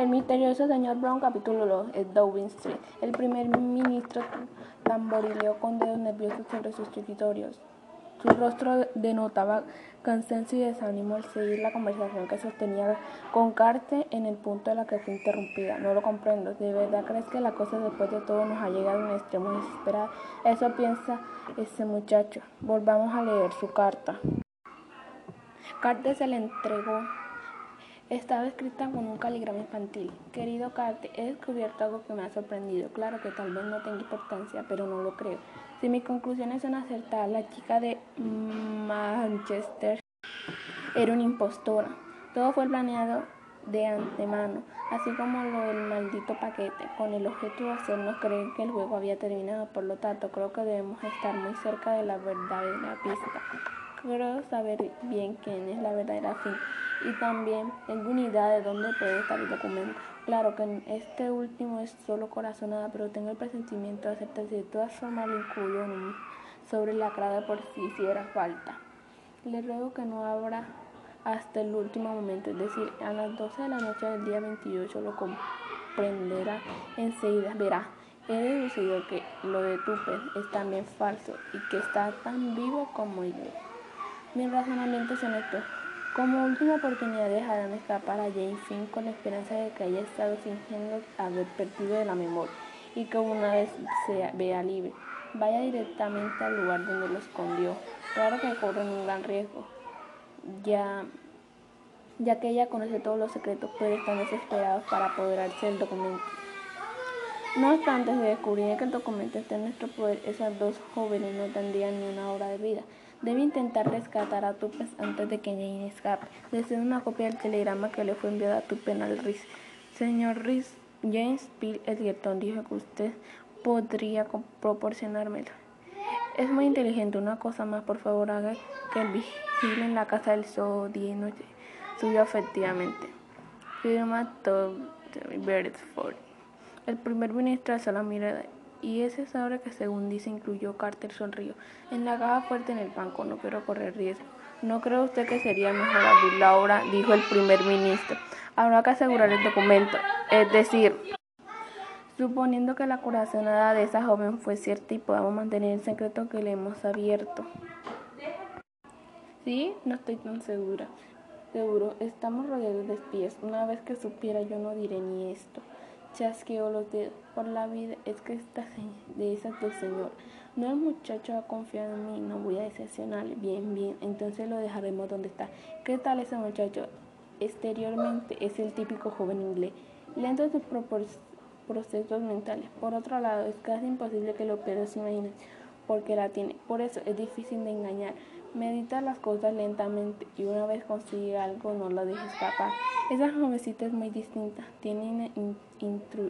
El misterioso señor Brown, capítulo 2, es Downing Street. El primer ministro tamborileó con dedos nerviosos sobre sus escritorios. Su rostro denotaba cansancio y desánimo al seguir la conversación que sostenía con Carter en el punto en la que fue interrumpida. No lo comprendo. ¿De verdad crees que la cosa después de todo nos ha llegado a un extremo desesperado? Eso piensa ese muchacho. Volvamos a leer su carta. Carter se le entregó estaba escrita con un caligrama infantil. Querido Carte, he descubierto algo que me ha sorprendido. Claro que tal vez no tenga importancia, pero no lo creo. Si mis conclusiones son acertadas, la chica de Manchester era una impostora. Todo fue planeado de antemano, así como lo del maldito paquete, con el objeto de hacernos creer que el juego había terminado. Por lo tanto, creo que debemos estar muy cerca de la verdadera pista. Creo saber bien quién es la verdadera fin y también tengo una idea de dónde puede estar el documento. Claro que este último es solo corazonada, pero tengo el presentimiento de aceptarse. De todas formas lo incluyo sobre la cara por si hiciera falta. Le ruego que no abra hasta el último momento, es decir, a las 12 de la noche del día 28 lo comprenderá enseguida. Verá, he deducido que lo de Tupper es también falso y que está tan vivo como yo. Mi razonamiento es honesto. Como última oportunidad dejarán escapar a Jane Finn con la esperanza de que haya estado fingiendo haber perdido de la memoria y que una vez se vea libre, vaya directamente al lugar donde lo escondió. Claro que corren un gran riesgo, ya, ya que ella conoce todos los secretos, pero están desesperados para apoderarse del documento. No obstante, se descubriría que el documento está en nuestro poder, esas dos jóvenes no tendrían ni una hora de vida. Debe intentar rescatar a Tupes antes de que Jane escape. Deseo una copia del telegrama que le fue enviado a Tupen al Riz. Señor Riz, James Bill Edgerton dijo que usted podría proporcionármelo. Es muy inteligente. Una cosa más, por favor, haga que el vigile en la casa del Soho día y noche. Suyo efectivamente. Firma Todd Beresford. El primer ministro alzó la mirada y ese es que según dice incluyó Carter sonrió. En la caja fuerte en el banco, no quiero correr riesgo. ¿No cree usted que sería mejor abrirla ahora? dijo el primer ministro. Habrá que asegurar el documento. Es decir, suponiendo que la corazonada de esa joven fue cierta y podamos mantener el secreto que le hemos abierto. Sí, no estoy tan segura. Seguro, estamos rodeados de espías. Una vez que supiera yo no diré ni esto chasqueó los dedos. Por la vida es que esta de esas dos señor. No el muchacho ha confiado en mí, no voy a decepcionarle. Bien, bien, entonces lo dejaremos donde está. ¿Qué tal ese muchacho? Exteriormente es el típico joven inglés, lento en sus procesos mentales. Por otro lado, es casi imposible que lo pero se imaginen porque la tiene. Por eso es difícil de engañar. Medita las cosas lentamente y una vez consigue algo no lo dejes escapar. Esa jovencita es muy distinta, tiene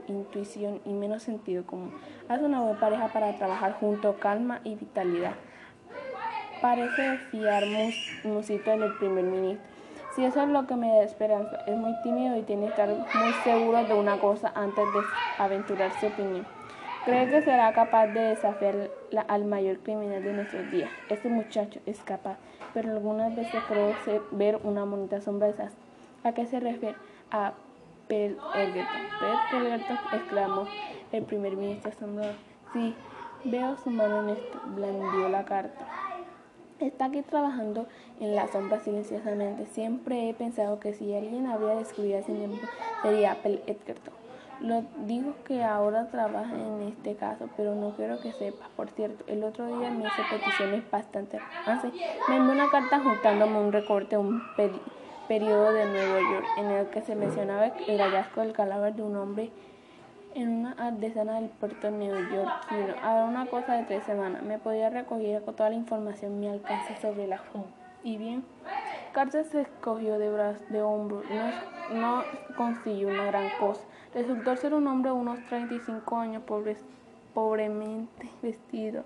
intuición y menos sentido común. Haz una buena pareja para trabajar junto, calma y vitalidad. Parece fiar musito en el primer ministro. Si eso es lo que me da esperanza, es muy tímido y tiene que estar muy seguro de una cosa antes de aventurar su opinión. Cree que será capaz de desafiar al mayor criminal de nuestros días. Este muchacho es capaz, pero algunas veces creo ver una bonita sombra de. ¿A qué se refiere? A Peter Egerton. exclamó el primer ministro asombrado. Sí, veo su mano en esto, blandió la carta. Está aquí trabajando en la sombra silenciosamente. Siempre he pensado que si alguien habría descubierto a sí mismo sería Apple Edgerton. Lo digo que ahora trabaja en este caso, pero no quiero que sepa. Por cierto, el otro día me hizo peticiones bastante así. Me envió una carta juntándome un recorte, un periodo de Nueva York, en el que se mencionaba el hallazgo del cadáver de un hombre en una artesana del puerto de New York. Ahora una cosa de tres semanas. Me podía recoger con toda la información mi alcance sobre la joven. Y bien, Carter se escogió de brazos, de hombros. No, no consiguió una gran cosa. Resultó ser un hombre de unos 35 años, pobre, pobremente vestido,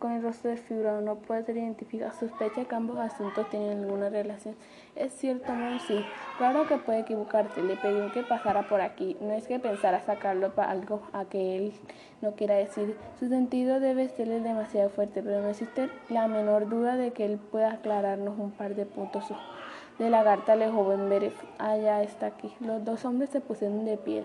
con el rostro desfigurado. No puede ser identificado. Sospecha que ambos asuntos tienen alguna relación. Es cierto, sí. Claro que puede equivocarse. Le pedí que pasara por aquí. No es que pensara sacarlo para algo a que él no quiera decir. Su sentido debe serle demasiado fuerte, pero no existe la menor duda de que él pueda aclararnos un par de puntos de la carta del joven Beref. Allá está aquí. Los dos hombres se pusieron de pie.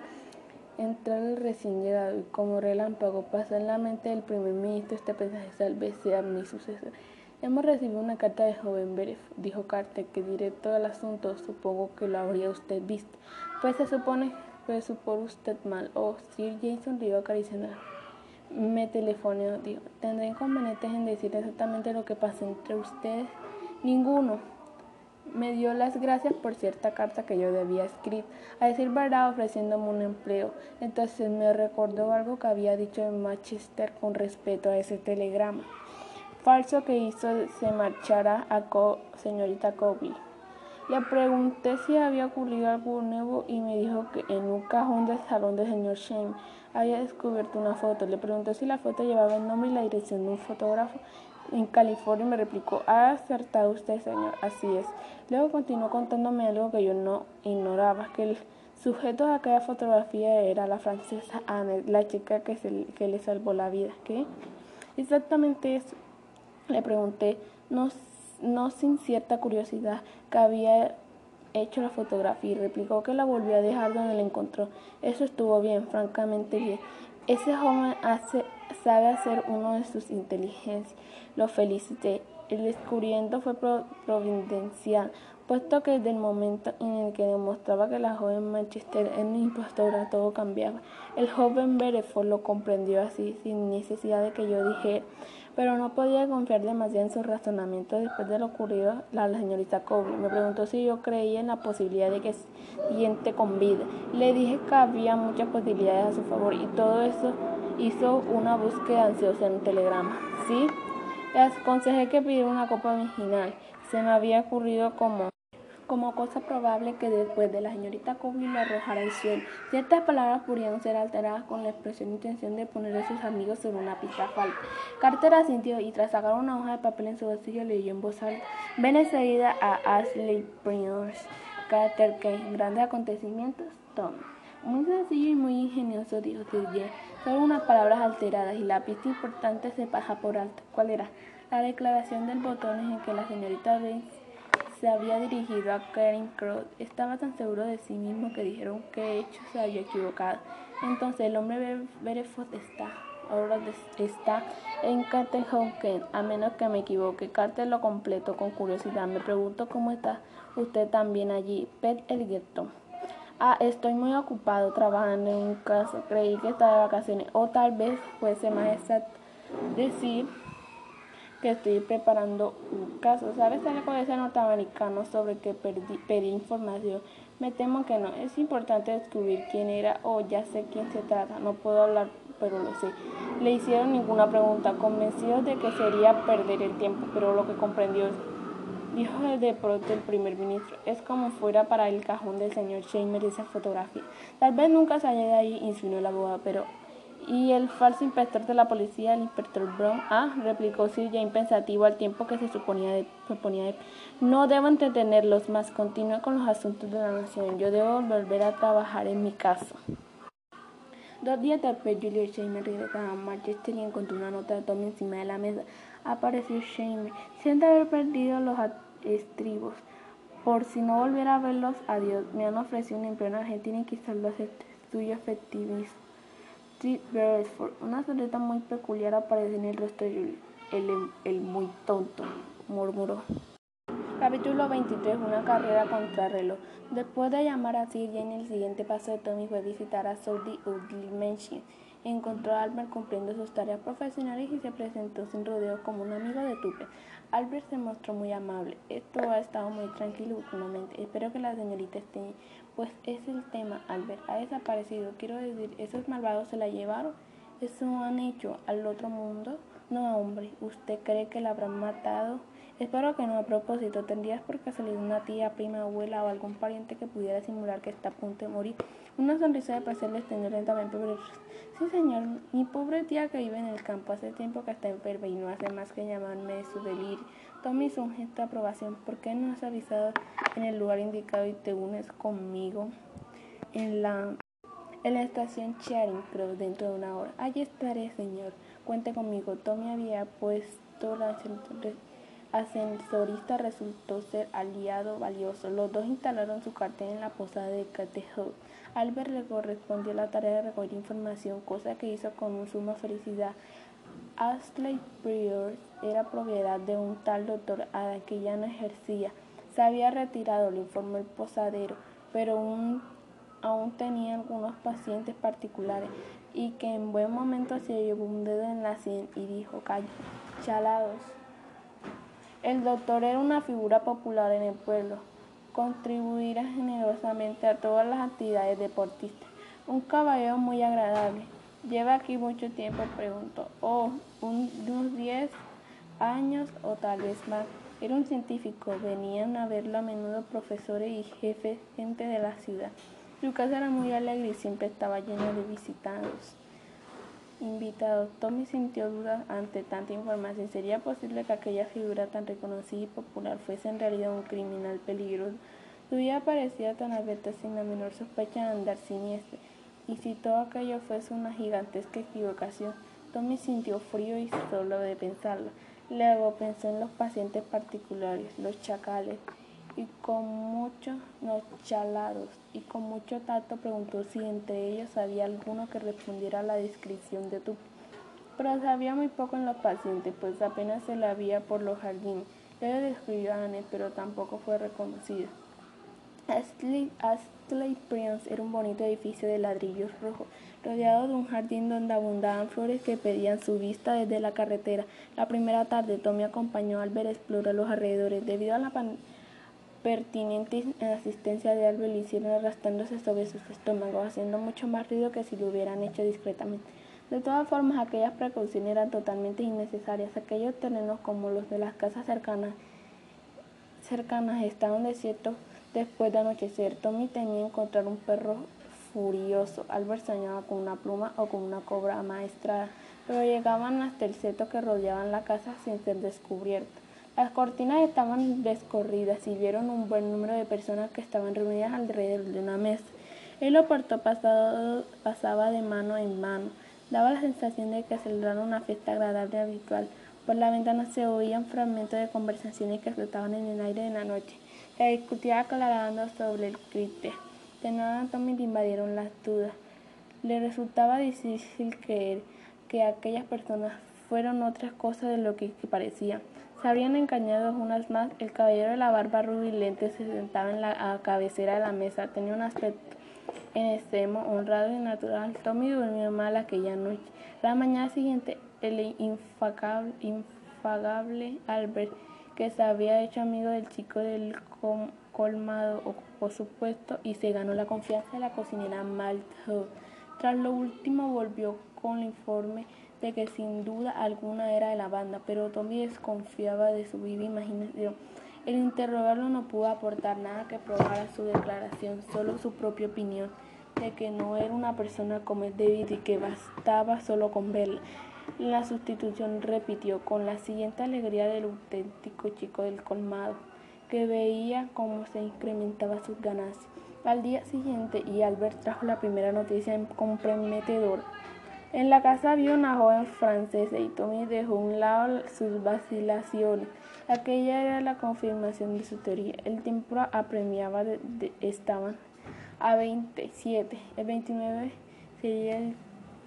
Entrar el recién llegado y como relámpago pasó en la mente del primer ministro este mensaje, tal vez sea mi sucesor. Hemos recibido una carta del joven Beref, dijo Carter, que directo al asunto, supongo que lo habría usted visto. Pues se supone, pues supone usted mal. Oh, Sir Jason río acariciando. Me telefoneó, dijo, ¿tendré inconvenientes en decir exactamente lo que pasa entre ustedes? Ninguno me dio las gracias por cierta carta que yo debía escribir, a decir verdad ofreciéndome un empleo. Entonces me recordó algo que había dicho en Manchester con respecto a ese telegrama. Falso que hizo se marchara a señorita Cowley. Le pregunté si había ocurrido algo nuevo y me dijo que en un cajón del salón del señor Shane había descubierto una foto. Le pregunté si la foto llevaba el nombre y la dirección de un fotógrafo en California me replicó, ha acertado usted, señor, así es. Luego continuó contándome algo que yo no ignoraba, que el sujeto de aquella fotografía era la francesa Anne, la chica que, se, que le salvó la vida. ¿Qué? Exactamente eso. Le pregunté, no, no sin cierta curiosidad, que había hecho la fotografía y replicó que la volvió a dejar donde la encontró. Eso estuvo bien, francamente bien. Ese joven hace, sabe hacer uno de sus inteligencias. Lo felicité. El descubrimiento fue providencial, puesto que desde el momento en el que demostraba que la joven Manchester era una impostora, todo cambiaba. El joven Bereford lo comprendió así, sin necesidad de que yo dijera, pero no podía confiar demasiado en su razonamiento después de lo ocurrido a la señorita Cowley. Me preguntó si yo creía en la posibilidad de que siguiente con vida. Le dije que había muchas posibilidades a su favor y todo eso hizo una búsqueda ansiosa en un telegrama. Sí, le aconsejé que pidiera una copa original. Se me había ocurrido como como cosa probable que después de la señorita Cowley lo arrojara al suelo. Ciertas palabras podrían ser alteradas con la expresión e intención de poner a sus amigos sobre una pista falta. Carter asintió y tras sacar una hoja de papel en su bolsillo leyó en voz alta. Ven enseguida a Ashley Prince. Carter Kane. Grandes acontecimientos. Tom. Muy sencillo y muy ingenioso, dijo Sir Solo unas palabras alteradas y la pista importante se pasa por alto. ¿Cuál era? La declaración del botón en que la señorita Bates se había dirigido a Karen Crow. Estaba tan seguro de sí mismo que dijeron que hecho se había equivocado. Entonces el hombre Bereford está ahora está en Catehoken, a menos que me equivoque. Carter lo completo con curiosidad. Me pregunto cómo está usted también allí. Pet Elgerton. Ah, estoy muy ocupado trabajando en un caso. Creí que estaba de vacaciones. O tal vez fuese más exacto decir estoy preparando un caso. ¿Sabes algo de ese norteamericano sobre que pedí información? Me temo que no. Es importante descubrir quién era o ya sé quién se trata. No puedo hablar, pero lo sé. Le hicieron ninguna pregunta, convencido de que sería perder el tiempo, pero lo que comprendió dijo de pronto el primer ministro, es como fuera para el cajón del señor Shamer esa fotografía. Tal vez nunca haya de ahí, insinuó la boda, pero y el falso inspector de la policía, el inspector Brown, ah, replicó Sir Jane pensativo al tiempo que se suponía de, proponía de, no debo entretenerlos más, continúe con los asuntos de la nación, yo debo volver a trabajar en mi caso. Dos días después, Julius Shane regresaba a Manchester y encontró una nota de Tommy encima de la mesa. Apareció Shane, siente haber perdido los estribos. Por si no volviera a verlos, adiós. Me han ofrecido un empleo en Argentina y quizás lo acepte. Suyo efectivista. Street Beresford. Una sonrisa muy peculiar aparece en el rostro de el, el, muy tonto, murmuró. Capítulo 23. Una carrera contra reloj. Después de llamar a Sir Jane, el siguiente paso de Tommy fue visitar a Saudi Ugly Mansion. Encontró a Albert cumpliendo sus tareas profesionales y se presentó sin rodeo como un amigo de Tupe. Albert se mostró muy amable. Esto ha estado muy tranquilo últimamente. Espero que la señorita esté pues es el tema, Albert. Ha desaparecido. Quiero decir, esos malvados se la llevaron. ¿Eso han hecho al otro mundo? No, hombre. ¿Usted cree que la habrán matado? Espero que no. A propósito, ¿tendrías por casualidad una tía, prima, abuela o algún pariente que pudiera simular que está a punto de morir? Una sonrisa de placer le extendió lentamente pero Sí, señor. Mi pobre tía que vive en el campo hace tiempo que está enferma y no hace más que llamarme de su delirio. Tommy hizo un gesto de aprobación. ¿Por qué no has avisado en el lugar indicado y te unes conmigo en la, en la estación Charing Cross dentro de una hora? Allí estaré, señor. Cuente conmigo. Tommy había puesto la ascensorista resultó ser aliado valioso. Los dos instalaron su cartel en la posada de Catejo. Albert le correspondió la tarea de recoger información, cosa que hizo con suma felicidad. Astley Prior era propiedad de un tal doctor Ada que ya no ejercía. Se había retirado, le informó el posadero, pero aún tenía algunos pacientes particulares y que en buen momento se llevó un dedo en la sien y dijo, chalados. El doctor era una figura popular en el pueblo, contribuirá generosamente a todas las actividades deportistas. Un caballero muy agradable. Lleva aquí mucho tiempo, preguntó. Oh, unos 10 años o tal vez más. Era un científico. Venían a verlo a menudo profesores y jefes, gente de la ciudad. Su casa era muy alegre y siempre estaba llena de visitados. Invitados, Tommy sintió dudas ante tanta información. ¿Sería posible que aquella figura tan reconocida y popular fuese en realidad un criminal peligroso? Su vida parecía tan abierta sin la menor sospecha de andar siniestra. Y si todo aquello fuese una gigantesca equivocación, Tommy sintió frío y solo de pensarlo. Luego pensó en los pacientes particulares, los chacales, y con muchos no chalados, y con mucho tacto preguntó si entre ellos había alguno que respondiera a la descripción de tu. Pero sabía muy poco en los pacientes, pues apenas se la había por los jardines. Luego describió a Anne, pero tampoco fue reconocido. Astley, Astley era un bonito edificio de ladrillos rojos, rodeado de un jardín donde abundaban flores que pedían su vista desde la carretera. La primera tarde, Tommy acompañó a Albert a explorar los alrededores. Debido a la pertinente asistencia de Albert, le hicieron arrastrándose sobre sus estómagos, haciendo mucho más ruido que si lo hubieran hecho discretamente. De todas formas, aquellas precauciones eran totalmente innecesarias. Aquellos terrenos como los de las casas cercanas, estaban desiertos Después de anochecer, Tommy temía encontrar un perro furioso. Albert soñaba con una pluma o con una cobra maestra, pero llegaban hasta el seto que rodeaban la casa sin ser descubiertos. Las cortinas estaban descorridas y vieron un buen número de personas que estaban reunidas alrededor de una mesa. El oporto pasaba de mano en mano. Daba la sensación de que celebraban una fiesta agradable habitual. Por la ventana se oían fragmentos de conversaciones que flotaban en el aire de la noche. Se discutía aclarando sobre el criterio. De nada Tommy le invadieron las dudas. Le resultaba difícil creer que aquellas personas fueron otras cosas de lo que parecían. Se habían engañado unas más. El caballero de la barba rubilente se sentaba en la cabecera de la mesa. Tenía un aspecto en extremo honrado y natural. Tommy durmió mal aquella noche. La mañana siguiente, el infagable, infagable Albert que se había hecho amigo del chico del colmado, ocupó su puesto y se ganó la confianza de la cocinera Malthouse. Tras lo último volvió con el informe que sin duda alguna era de la banda, pero Tommy desconfiaba de su viva imaginación. El interrogarlo no pudo aportar nada que probara su declaración, solo su propia opinión de que no era una persona como David y que bastaba solo con verla. La sustitución repitió con la siguiente alegría del auténtico chico del colmado, que veía cómo se incrementaba sus ganancias. Al día siguiente, y Albert trajo la primera noticia comprometedora. En la casa había una joven francesa y Tommy dejó a un lado sus vacilaciones. Aquella era la confirmación de su teoría. El tiempo apremiaba, de, estaban a 27. El 29 sería el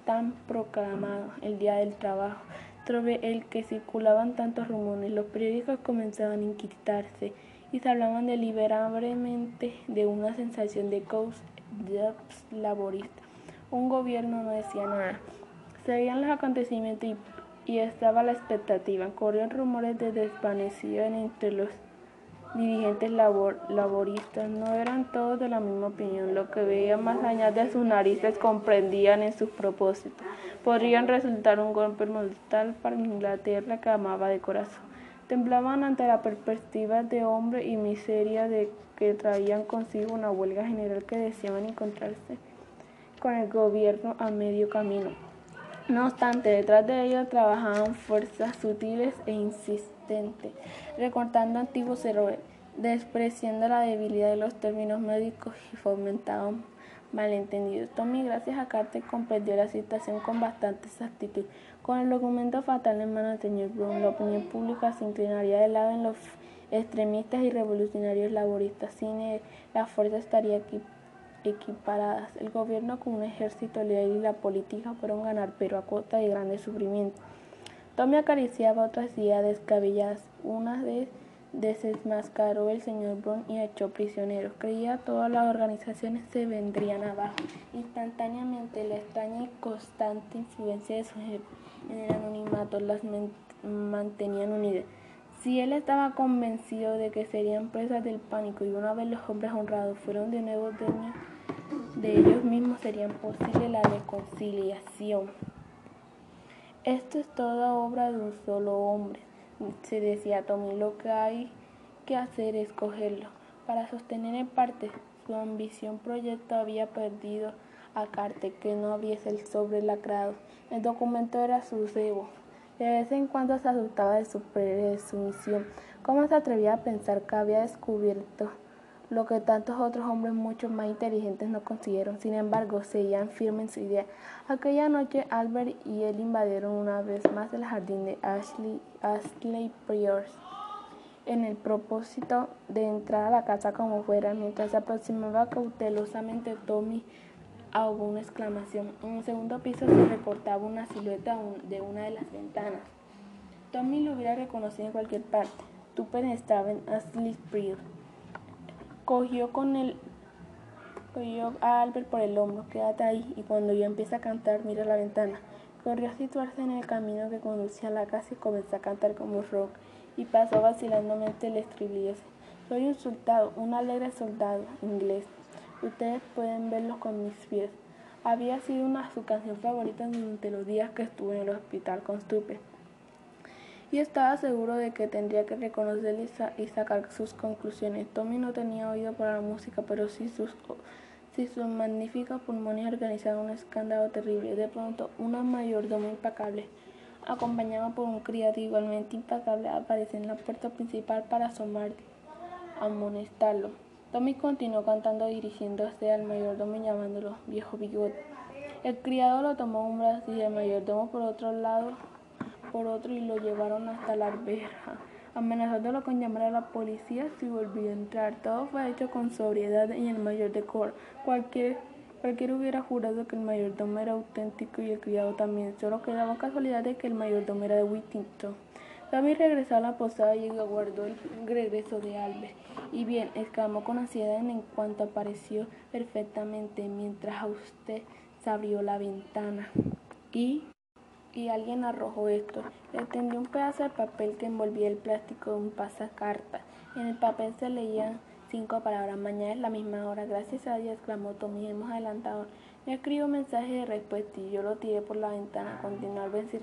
tan proclamado, el Día del Trabajo, sobre el que circulaban tantos rumores. Los periódicos comenzaban a inquietarse y se hablaban deliberadamente de una sensación de jobs laborista. Un gobierno no decía nada. Seguían los acontecimientos y, y estaba la expectativa. Corrían rumores de desvanecimiento entre los dirigentes labor, laboristas no eran todos de la misma opinión. Lo que veían más allá de sus narices comprendían en sus propósitos. Podrían resultar un golpe mortal para Inglaterra que amaba de corazón. Temblaban ante la perspectiva de hombre y miseria de que traían consigo una huelga general que deseaban encontrarse con el gobierno a medio camino. No obstante, detrás de ellos trabajaban fuerzas sutiles e insistentes, recortando antiguos errores, despreciando la debilidad de los términos médicos y fomentaban malentendidos. Tommy, gracias a Carter, comprendió la situación con bastante exactitud. Con el documento fatal en manos del señor Brown, la opinión pública se inclinaría de lado en los extremistas y revolucionarios laboristas. Sin él, la fuerza estaría equiparadas. El gobierno con un ejército leal y la política fueron ganar, pero a costa de grandes sufrimientos. Tommy acariciaba otras ideas descabelladas. Una de desmascaró el señor Brown y echó prisioneros. Creía todas las organizaciones se vendrían abajo. Instantáneamente, la extraña y constante influencia de su jefe en el anonimato las mantenían unidas. Si él estaba convencido de que serían presas del pánico y una vez los hombres honrados fueron de nuevo dueños de ellos mismos, sería posible la reconciliación. Esto es toda obra de un solo hombre, se decía Tommy. Lo que hay que hacer es cogerlo. Para sostener en parte su ambición proyecto había perdido a Carter, que no hubiese el sobre lacrado. El documento era su cebo. De vez en cuando se asustaba de su presunción. ¿Cómo se atrevía a pensar que había descubierto lo que tantos otros hombres mucho más inteligentes no consiguieron. Sin embargo, seguían firmes en su idea. Aquella noche, Albert y él invadieron una vez más el jardín de Ashley, Ashley Priors en el propósito de entrar a la casa como fuera. Mientras se aproximaba cautelosamente, Tommy una exclamación. En el segundo piso se recortaba una silueta de una de las ventanas. Tommy lo hubiera reconocido en cualquier parte. Tupper estaba en Ashley cogió con el cogió a Albert por el hombro, quédate ahí, y cuando yo empiece a cantar, mira la ventana. Corrió a situarse en el camino que conducía a la casa y comenzó a cantar como rock, y pasó vacilantemente el estribillo. Soy un soldado, un alegre soldado inglés. Ustedes pueden verlo con mis pies. Había sido una su canción favorita durante los días que estuve en el hospital con Stupe y estaba seguro de que tendría que reconocer y, sacar sus conclusiones. Tommy no tenía oído para la música, pero sí sus, si sus magníficos pulmones organizaban un escándalo terrible. De pronto, una mayordomo impecable, acompañada por un criado igualmente impecable, aparece en la puerta principal para asomar, amonestarlo. Tommy continuó cantando dirigiéndose al mayordomo y llamándolo viejo bigote. El criado lo tomó un brazo y el mayordomo por otro lado por otro y lo llevaron hasta la alberja, amenazándolo con llamar a la policía si volvía a entrar. Todo fue hecho con sobriedad y el mayor decoro. Cualquier, cualquiera hubiera jurado que el mayordomo era auténtico y el criado también. Solo quedaba casualidad de que el mayordomo era de Whittington. David regresó a la posada y aguardó el regreso de Albert. Y bien, exclamó con ansiedad en cuanto apareció perfectamente mientras usted se abrió la ventana. Y y alguien arrojó esto. Le tendió un pedazo de papel que envolvía el plástico de un pasacarta. En el papel se leían cinco palabras. Mañana es la misma hora. Gracias a Dios, exclamó Tommy. Hemos adelantado. Le escribo un mensaje de respuesta y yo lo tiré por la ventana. Continuó al decir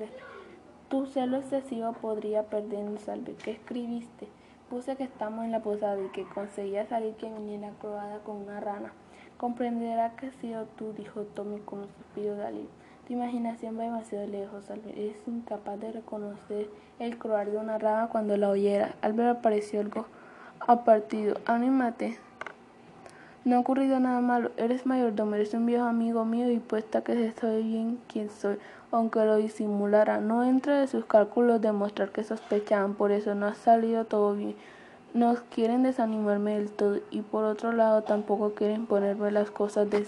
Tu celo excesivo podría perdernos, salve. ¿Qué escribiste? Puse que estamos en la posada y que conseguía salir que viniera croada con una rana. Comprenderá que ha sido tú, dijo Tommy con un suspiro de alivio. Tu imaginación va demasiado lejos, Albert. Es incapaz de reconocer el croar de una rana cuando la oyera. Albert apareció algo apartido. Anímate. No ha ocurrido nada malo. Eres mayordomo, eres un viejo amigo mío y puesta que se sabe bien quién soy, aunque lo disimulara. No entra de sus cálculos demostrar que sospechaban, por eso no ha salido todo bien. No quieren desanimarme del todo y por otro lado tampoco quieren ponerme las cosas de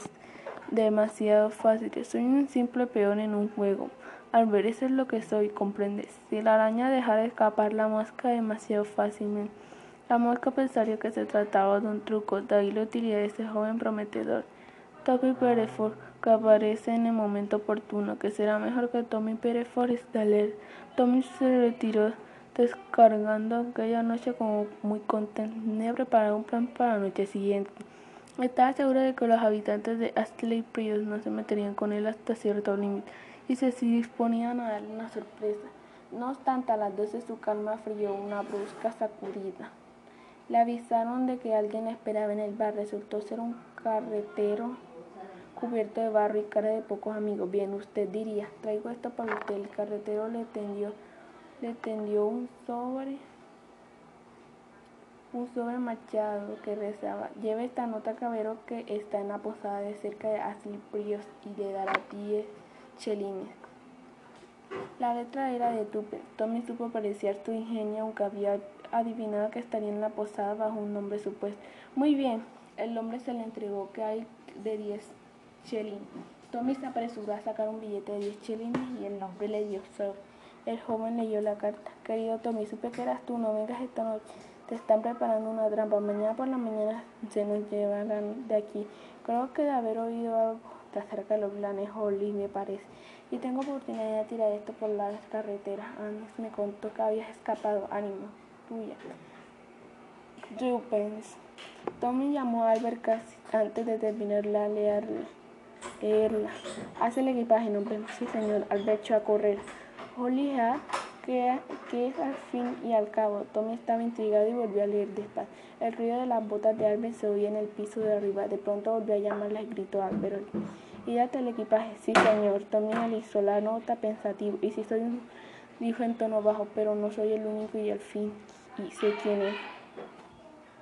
demasiado fácil. Soy un simple peón en un juego. Al ver eso es lo que soy, comprendes. Si la araña dejara escapar la mosca demasiado fácilmente, la mosca pensaría que se trataba de un truco, de ahí la utilidad de ese joven prometedor. Tommy Perefort, que aparece en el momento oportuno, que será mejor que Tommy Perefort leer. Tommy se retiró descargando aquella noche como muy contento. Tenía preparado un plan para la noche siguiente. Estaba seguro de que los habitantes de Astley Prius no se meterían con él hasta cierto límite y se disponían a darle una sorpresa. No obstante, a las doce su calma frió una brusca sacudida. Le avisaron de que alguien esperaba en el bar. Resultó ser un carretero cubierto de barro y cara de pocos amigos. Bien, usted diría, traigo esto para usted. El carretero le tendió, le tendió un sobre un sobre machado que rezaba, lleve esta nota cabero que está en la posada de cerca de Asliprios y le dará diez chelines. La letra era de Tupe. Tommy supo apreciar su ingenio, aunque había adivinado que estaría en la posada bajo un nombre supuesto. Muy bien, el hombre se le entregó que hay de diez chelines. Tommy se apresuró a sacar un billete de diez chelines y el nombre le dio sobre. El joven leyó la carta. Querido Tommy, supe que eras tú, no vengas esta noche. Te están preparando una trampa. Mañana por la mañana se nos llevarán de aquí. Creo que de haber oído algo acerca de los planes Holly, me parece. Y tengo oportunidad de tirar esto por la carretera. Antes me contó que habías escapado. Ánimo, tuya. Rupens. Tommy llamó a Albert casi antes de terminar la leerla. leerla. Hace el equipaje, no Sí, señor. Albert echó a correr. Holly que, es al fin y al cabo. Tommy estaba intrigado y volvió a leer despacio. El ruido de las botas de Albert se oía en el piso de arriba. De pronto volvió a llamarla y gritó a Albert. ¿Y date el equipaje? Sí, señor. Tommy analizó la nota pensativo. Y si soy un... dijo en tono bajo, pero no soy el único y al fin y sé quién es.